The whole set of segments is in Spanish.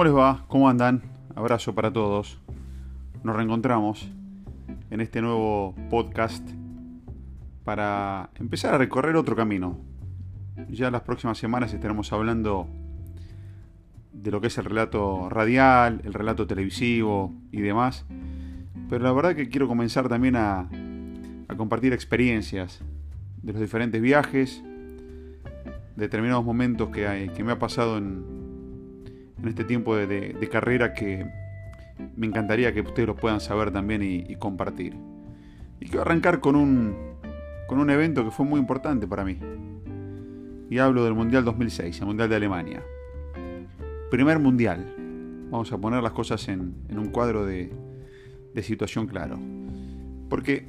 ¿Cómo les va? ¿Cómo andan? Abrazo para todos. Nos reencontramos en este nuevo podcast para empezar a recorrer otro camino. Ya las próximas semanas estaremos hablando de lo que es el relato radial, el relato televisivo y demás. Pero la verdad que quiero comenzar también a, compartir experiencias de los diferentes viajes, determinados momentos que, que me ha pasado en, en este tiempo de, carrera que me encantaría que ustedes lo puedan saber también y, compartir. Y quiero arrancar con un, con un evento que fue muy importante para mí. Y hablo del Mundial 2006, el Mundial de Alemania. Primer Mundial. Vamos a poner las cosas en, un cuadro de, de situación claro. Porque,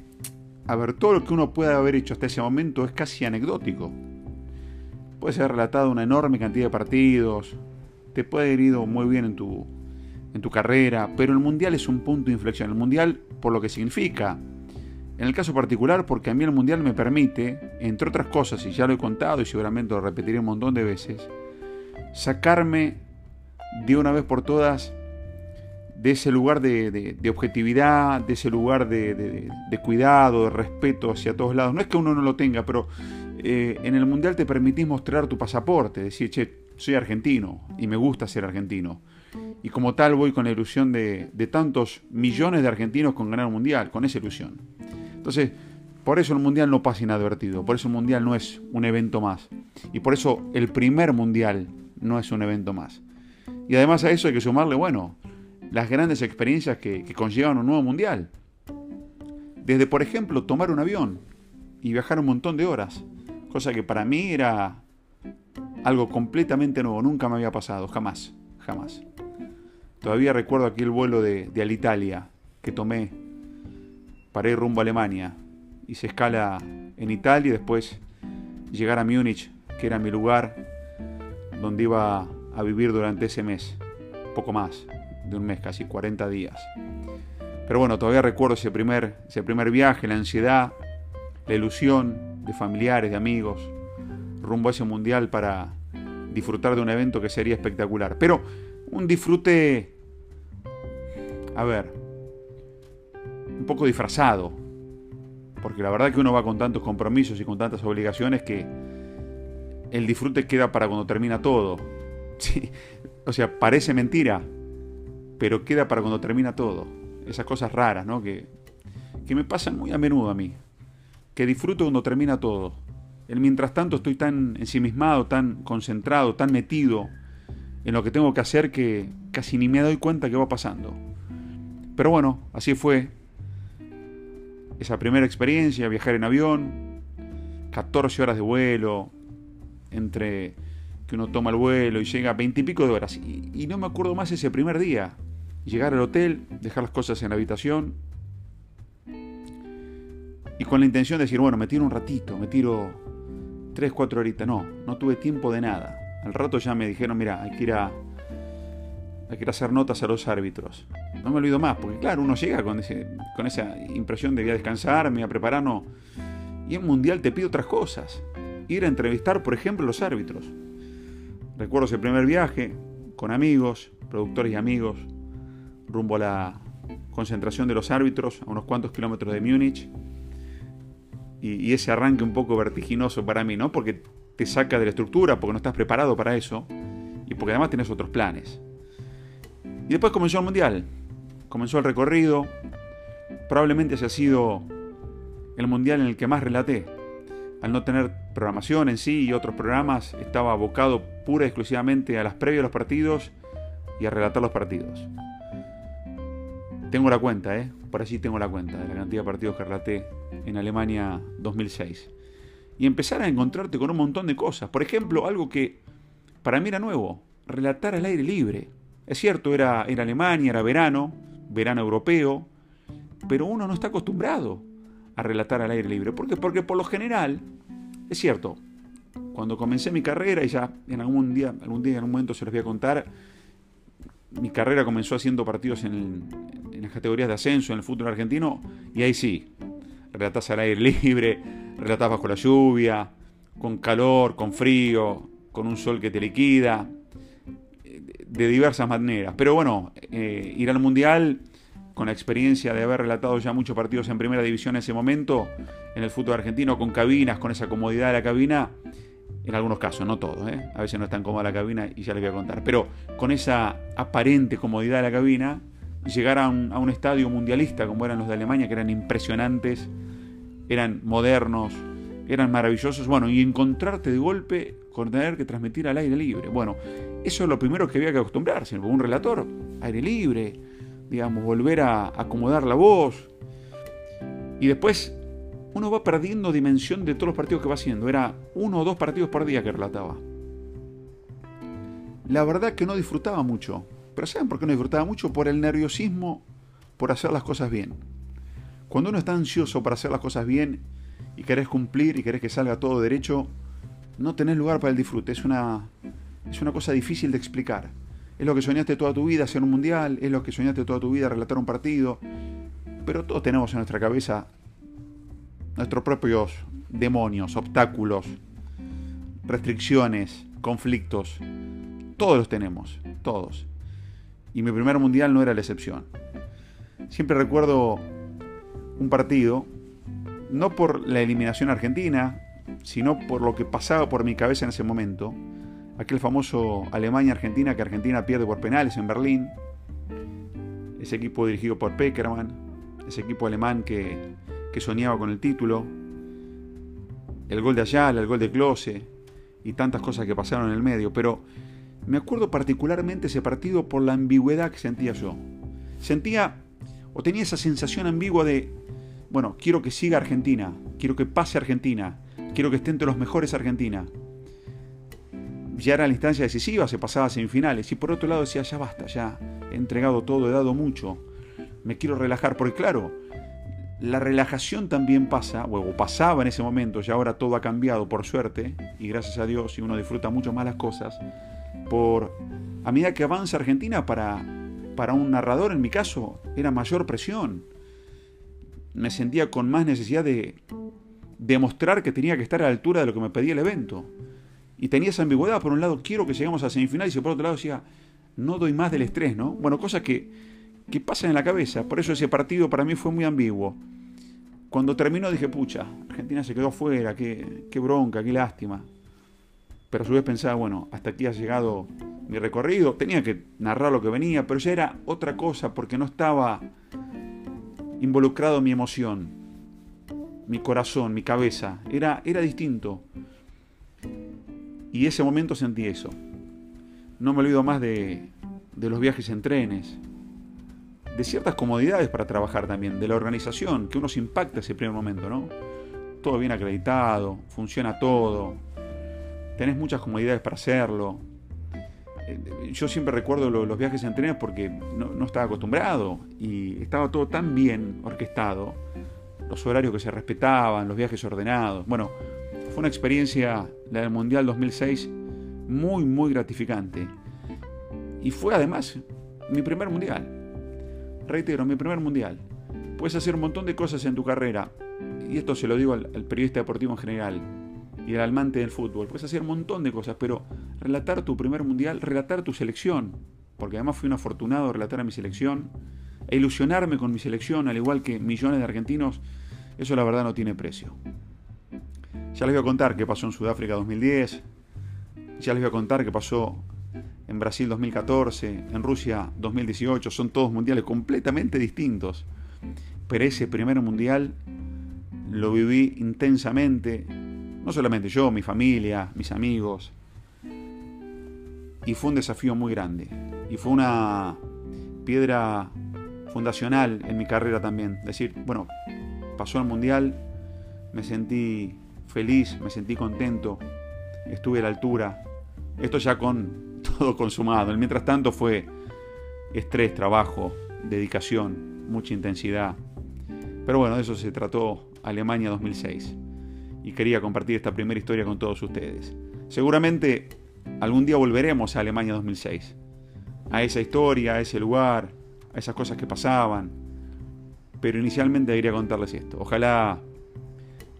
a ver, todo lo que uno pueda haber hecho hasta ese momento es casi anecdótico. Puede ser relatado una enorme cantidad de partidos, te puede ir ido muy bien en tu, en tu carrera, pero el mundial es un punto de inflexión. El mundial por lo que significa. En el caso particular, porque a mí el mundial me permite, entre otras cosas, y ya lo he contado y seguramente lo repetiré un montón de veces, sacarme de una vez por todas de ese lugar de, objetividad, de ese lugar de, cuidado, de respeto hacia todos lados. No es que uno no lo tenga, pero eh, en el mundial te permitís mostrar tu pasaporte, decir, che, soy argentino y me gusta ser argentino. Y como tal voy con la ilusión de, tantos millones de argentinos con ganar un mundial, con esa ilusión. Entonces, por eso el mundial no pasa inadvertido, por eso el mundial no es un evento más. Y por eso el primer mundial no es un evento más. Y además a eso hay que sumarle, bueno, las grandes experiencias que, que conllevan un nuevo mundial. Desde, por ejemplo, tomar un avión y viajar un montón de horas, cosa que para mí era algo completamente nuevo, nunca me había pasado, jamás, jamás. Todavía recuerdo aquel vuelo de, de Alitalia que tomé para ir rumbo a Alemania. y se escala en Italia y después llegar a Múnich, que era mi lugar donde iba a vivir durante ese mes, poco más de un mes, casi 40 días. Pero bueno, todavía recuerdo ese primer, ese primer viaje, la ansiedad, la ilusión de familiares, de amigos, rumbo a ese mundial para disfrutar de un evento que sería espectacular. Pero un disfrute, a ver, un poco disfrazado. Porque la verdad que uno va con tantos compromisos y con tantas obligaciones que el disfrute queda para cuando termina todo. O sea, parece mentira, pero queda para cuando termina todo. Esas cosas raras, ¿no? Que, que me pasan muy a menudo a mí. Que disfruto cuando termina todo. El mientras tanto estoy tan ensimismado, tan concentrado, tan metido en lo que tengo que hacer que casi ni me doy cuenta que va pasando. Pero bueno, así fue. Esa primera experiencia, viajar en avión, 14 horas de vuelo, entre que uno toma el vuelo y llega a 20 y pico de horas. Y, y no me acuerdo más ese primer día. Llegar al hotel, dejar las cosas en la habitación, y con la intención de decir, bueno, me tiro un ratito, me tiro 3, 4 horitas. No, no tuve tiempo de nada. Al rato ya me dijeron, mira, hay que ir a, hay que ir a hacer notas a los árbitros. No me olvido más, porque claro, uno llega con, ese, con esa impresión de voy a descansar, me voy a preparar, no. Y en Mundial te pide otras cosas. Ir a entrevistar, por ejemplo, los árbitros. Recuerdo ese primer viaje con amigos, productores y amigos, rumbo a la concentración de los árbitros a unos cuantos kilómetros de Múnich y, ese arranque un poco vertiginoso para mí, ¿no? Porque te saca de la estructura, porque no estás preparado para eso y porque además tienes otros planes. Y después comenzó el Mundial, comenzó el recorrido, probablemente ese ha sido el Mundial en el que más relaté. Al no tener programación en sí y otros programas, estaba abocado pura y exclusivamente a las previas de los partidos y a relatar los partidos. Tengo la cuenta, ¿eh? Por así tengo la cuenta de la cantidad de partidos que relaté en Alemania 2006. Y empezar a encontrarte con un montón de cosas. Por ejemplo, algo que para mí era nuevo, relatar al aire libre. Es cierto, era, era Alemania, era verano, verano europeo, pero uno no está acostumbrado a relatar al aire libre. ¿Por qué? Porque por lo general, es cierto, cuando comencé mi carrera, y ya en algún día, algún día en algún momento se los voy a contar, mi carrera comenzó haciendo partidos en, categorías de ascenso en el fútbol argentino y ahí sí, relatás al aire libre, relatás bajo la lluvia, con calor, con frío, con un sol que te liquida. de diversas maneras. Pero bueno, eh, ir al Mundial con la experiencia de haber relatado ya muchos partidos en primera división en ese momento, en el fútbol argentino, con cabinas, con esa comodidad de la cabina, en algunos casos, no todos, ¿eh? a veces no es tan cómoda la cabina y ya les voy a contar, pero con esa aparente comodidad de la cabina, llegar a un, estadio mundialista como eran los de Alemania, que eran impresionantes, eran modernos, eran maravillosos, bueno, y encontrarte de golpe con tener que transmitir al aire libre. Bueno, eso es lo primero que había que acostumbrarse, un relator, aire libre, digamos, volver a acomodar la voz. Y después uno va perdiendo dimensión de todos los partidos que va haciendo. Era uno o dos partidos por día que relataba. La verdad que no disfrutaba mucho. Pero ¿saben por qué no disfrutaba mucho? Por el nerviosismo por hacer las cosas bien. Cuando uno está ansioso para hacer las cosas bien y querés cumplir y querés que salga todo derecho, no tenés lugar para el disfrute. Es una, es una cosa difícil de explicar. Es lo que soñaste toda tu vida, hacer un mundial, es lo que soñaste toda tu vida, relatar un partido. Pero todos tenemos en nuestra cabeza nuestros propios demonios, obstáculos, restricciones, conflictos. Todos los tenemos, todos. Y mi primer mundial no era la excepción. Siempre recuerdo un partido, no por la eliminación argentina, sino por lo que pasaba por mi cabeza en ese momento. Aquel famoso Alemania-Argentina que Argentina pierde por penales en Berlín. Ese equipo dirigido por Peckerman. Ese equipo alemán que que soñaba con el título, el gol de Ayala, el gol de Close y tantas cosas que pasaron en el medio, pero me acuerdo particularmente ese partido por la ambigüedad que sentía yo. Sentía o tenía esa sensación ambigua de, bueno, quiero que siga Argentina, quiero que pase Argentina, quiero que esté entre los mejores Argentina. Ya era la instancia decisiva, se pasaba a semifinales y por otro lado decía, ya basta, ya he entregado todo, he dado mucho, me quiero relajar, porque claro, la relajación también pasa, o pasaba en ese momento, y ahora todo ha cambiado por suerte, y gracias a Dios, y uno disfruta mucho más las cosas, por a medida que avanza Argentina, para, para un narrador en mi caso, era mayor presión. Me sentía con más necesidad de demostrar que tenía que estar a la altura de lo que me pedía el evento. Y tenía esa ambigüedad, por un lado, quiero que lleguemos a semifinales, y por otro lado decía, no doy más del estrés, ¿no? Bueno, cosas que que pasan en la cabeza. Por eso ese partido para mí fue muy ambiguo. Cuando terminó dije, pucha, Argentina se quedó fuera, qué, qué bronca, qué lástima. Pero a su vez pensaba, bueno, hasta aquí ha llegado mi recorrido. Tenía que narrar lo que venía, pero ya era otra cosa porque no estaba involucrado mi emoción, mi corazón, mi cabeza. Era, era distinto. Y ese momento sentí eso. No me olvido más de, de los viajes en trenes, de ciertas comodidades para trabajar también, de la organización, que uno se impacta ese primer momento, ¿no? Todo bien acreditado, funciona todo, tenés muchas comodidades para hacerlo. Eh, yo siempre recuerdo los viajes en trenes porque no, estaba acostumbrado y estaba todo tan bien orquestado, los horarios que se respetaban, los viajes ordenados. Bueno, fue una experiencia, la del Mundial 2006, muy, muy gratificante. Y fue además mi primer mundial reitero, mi primer mundial. Puedes hacer un montón de cosas en tu carrera, y esto se lo digo al, periodista deportivo en general, y al amante del fútbol. Puedes hacer un montón de cosas, pero relatar tu primer mundial, relatar tu selección, porque además fui un afortunado relatar a mi selección, e ilusionarme con mi selección, al igual que millones de argentinos, eso la verdad no tiene precio. Ya les voy a contar qué pasó en Sudáfrica 2010, ya les voy a contar qué pasó en Brasil 2014, en Rusia 2018, son todos mundiales completamente distintos. Pero ese primer mundial lo viví intensamente, no solamente yo, mi familia, mis amigos. Y fue un desafío muy grande. Y fue una piedra fundacional en mi carrera también. Decir, bueno, pasó el mundial, me sentí feliz, me sentí contento, estuve a la altura. Esto ya con todo consumado. El mientras tanto fue estrés, trabajo, dedicación, mucha intensidad. Pero bueno, de eso se trató Alemania 2006. Y quería compartir esta primera historia con todos ustedes. Seguramente algún día volveremos a Alemania 2006. A esa historia, a ese lugar, a esas cosas que pasaban. Pero inicialmente quería contarles esto. Ojalá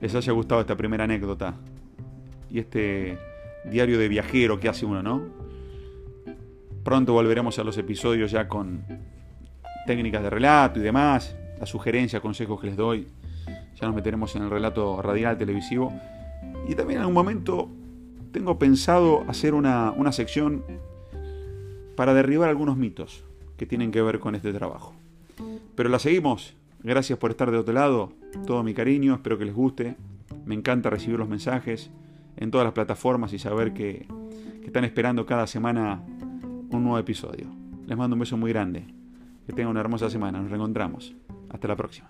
les haya gustado esta primera anécdota y este diario de viajero que hace uno, ¿no? Pronto volveremos a los episodios ya con técnicas de relato y demás, las sugerencias, consejos que les doy. Ya nos meteremos en el relato radial televisivo. Y también en algún momento tengo pensado hacer una, una sección para derribar algunos mitos que tienen que ver con este trabajo. Pero la seguimos. Gracias por estar de otro lado. Todo mi cariño, espero que les guste. Me encanta recibir los mensajes en todas las plataformas y saber que, que están esperando cada semana un nuevo episodio. Les mando un beso muy grande. Que tengan una hermosa semana. Nos reencontramos. Hasta la próxima.